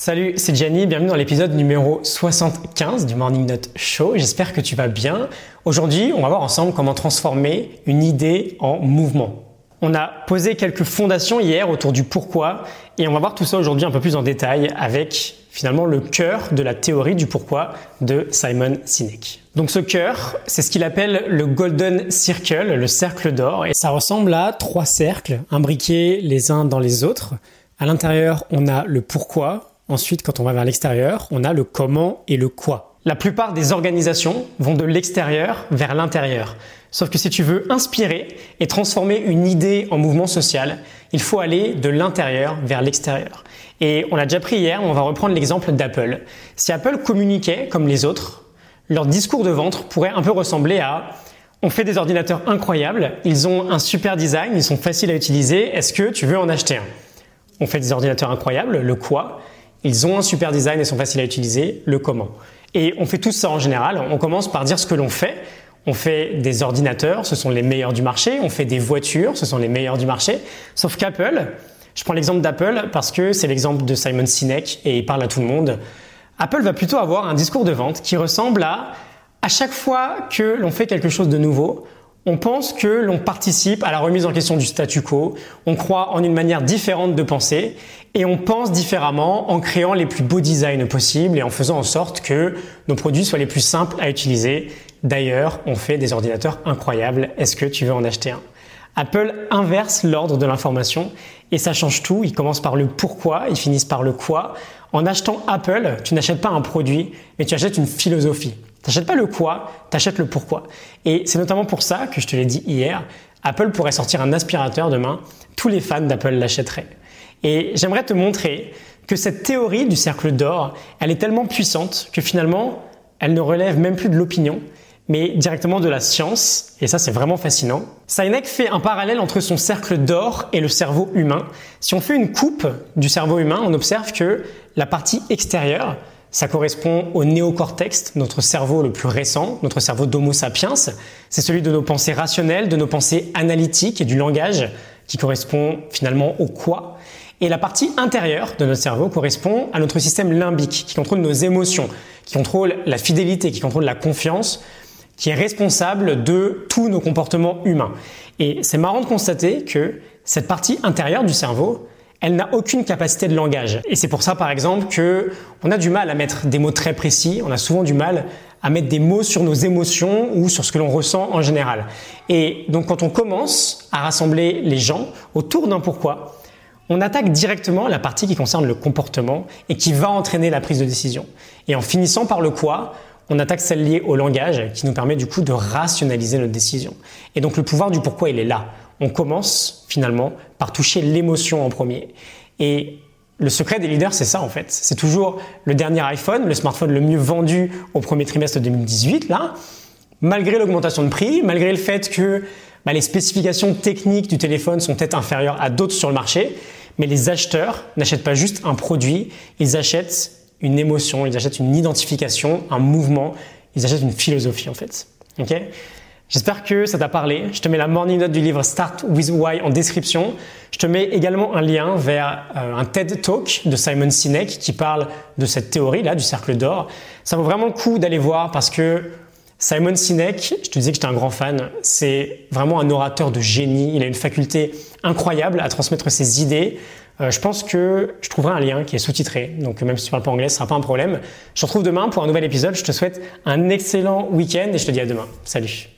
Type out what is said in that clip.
Salut, c'est Gianni, bienvenue dans l'épisode numéro 75 du Morning Note Show. J'espère que tu vas bien. Aujourd'hui, on va voir ensemble comment transformer une idée en mouvement. On a posé quelques fondations hier autour du pourquoi et on va voir tout ça aujourd'hui un peu plus en détail avec finalement le cœur de la théorie du pourquoi de Simon Sinek. Donc ce cœur, c'est ce qu'il appelle le Golden Circle, le cercle d'or et ça ressemble à trois cercles imbriqués les uns dans les autres. À l'intérieur, on a le pourquoi, Ensuite, quand on va vers l'extérieur, on a le comment et le quoi. La plupart des organisations vont de l'extérieur vers l'intérieur. Sauf que si tu veux inspirer et transformer une idée en mouvement social, il faut aller de l'intérieur vers l'extérieur. Et on l'a déjà pris hier, on va reprendre l'exemple d'Apple. Si Apple communiquait comme les autres, leur discours de vente pourrait un peu ressembler à on fait des ordinateurs incroyables, ils ont un super design, ils sont faciles à utiliser, est-ce que tu veux en acheter un? On fait des ordinateurs incroyables, le quoi ils ont un super design et sont faciles à utiliser, le comment. Et on fait tout ça en général. On commence par dire ce que l'on fait. On fait des ordinateurs, ce sont les meilleurs du marché. On fait des voitures, ce sont les meilleurs du marché. Sauf qu'Apple, je prends l'exemple d'Apple parce que c'est l'exemple de Simon Sinek et il parle à tout le monde. Apple va plutôt avoir un discours de vente qui ressemble à à chaque fois que l'on fait quelque chose de nouveau, on pense que l'on participe à la remise en question du statu quo, on croit en une manière différente de penser et on pense différemment en créant les plus beaux designs possibles et en faisant en sorte que nos produits soient les plus simples à utiliser. D'ailleurs, on fait des ordinateurs incroyables. Est-ce que tu veux en acheter un? Apple inverse l'ordre de l'information et ça change tout. Ils commencent par le pourquoi, ils finissent par le quoi. En achetant Apple, tu n'achètes pas un produit, mais tu achètes une philosophie. T'achètes pas le quoi, t'achètes le pourquoi. Et c'est notamment pour ça que je te l'ai dit hier, Apple pourrait sortir un aspirateur demain, tous les fans d'Apple l'achèteraient. Et j'aimerais te montrer que cette théorie du cercle d'or, elle est tellement puissante que finalement, elle ne relève même plus de l'opinion, mais directement de la science, et ça c'est vraiment fascinant. Sinek fait un parallèle entre son cercle d'or et le cerveau humain. Si on fait une coupe du cerveau humain, on observe que la partie extérieure, ça correspond au néocortex, notre cerveau le plus récent, notre cerveau d'Homo sapiens. C'est celui de nos pensées rationnelles, de nos pensées analytiques et du langage qui correspond finalement au quoi. Et la partie intérieure de notre cerveau correspond à notre système limbique qui contrôle nos émotions, qui contrôle la fidélité, qui contrôle la confiance, qui est responsable de tous nos comportements humains. Et c'est marrant de constater que cette partie intérieure du cerveau, elle n'a aucune capacité de langage. Et c'est pour ça, par exemple, que on a du mal à mettre des mots très précis. On a souvent du mal à mettre des mots sur nos émotions ou sur ce que l'on ressent en général. Et donc, quand on commence à rassembler les gens autour d'un pourquoi, on attaque directement la partie qui concerne le comportement et qui va entraîner la prise de décision. Et en finissant par le quoi, on attaque celle liée au langage qui nous permet du coup de rationaliser notre décision. Et donc le pouvoir du pourquoi, il est là on commence finalement par toucher l'émotion en premier. Et le secret des leaders, c'est ça en fait. C'est toujours le dernier iPhone, le smartphone le mieux vendu au premier trimestre 2018, là. Malgré l'augmentation de prix, malgré le fait que bah, les spécifications techniques du téléphone sont peut-être inférieures à d'autres sur le marché, mais les acheteurs n'achètent pas juste un produit, ils achètent une émotion, ils achètent une identification, un mouvement, ils achètent une philosophie en fait. ok? J'espère que ça t'a parlé. Je te mets la morning note du livre Start with Why en description. Je te mets également un lien vers euh, un TED Talk de Simon Sinek qui parle de cette théorie là du cercle d'or. Ça vaut vraiment le coup d'aller voir parce que Simon Sinek, je te disais que j'étais un grand fan, c'est vraiment un orateur de génie. Il a une faculté incroyable à transmettre ses idées. Euh, je pense que je trouverai un lien qui est sous-titré, donc même si tu parles pas anglais, ce sera pas un problème. Je te retrouve demain pour un nouvel épisode. Je te souhaite un excellent week-end et je te dis à demain. Salut.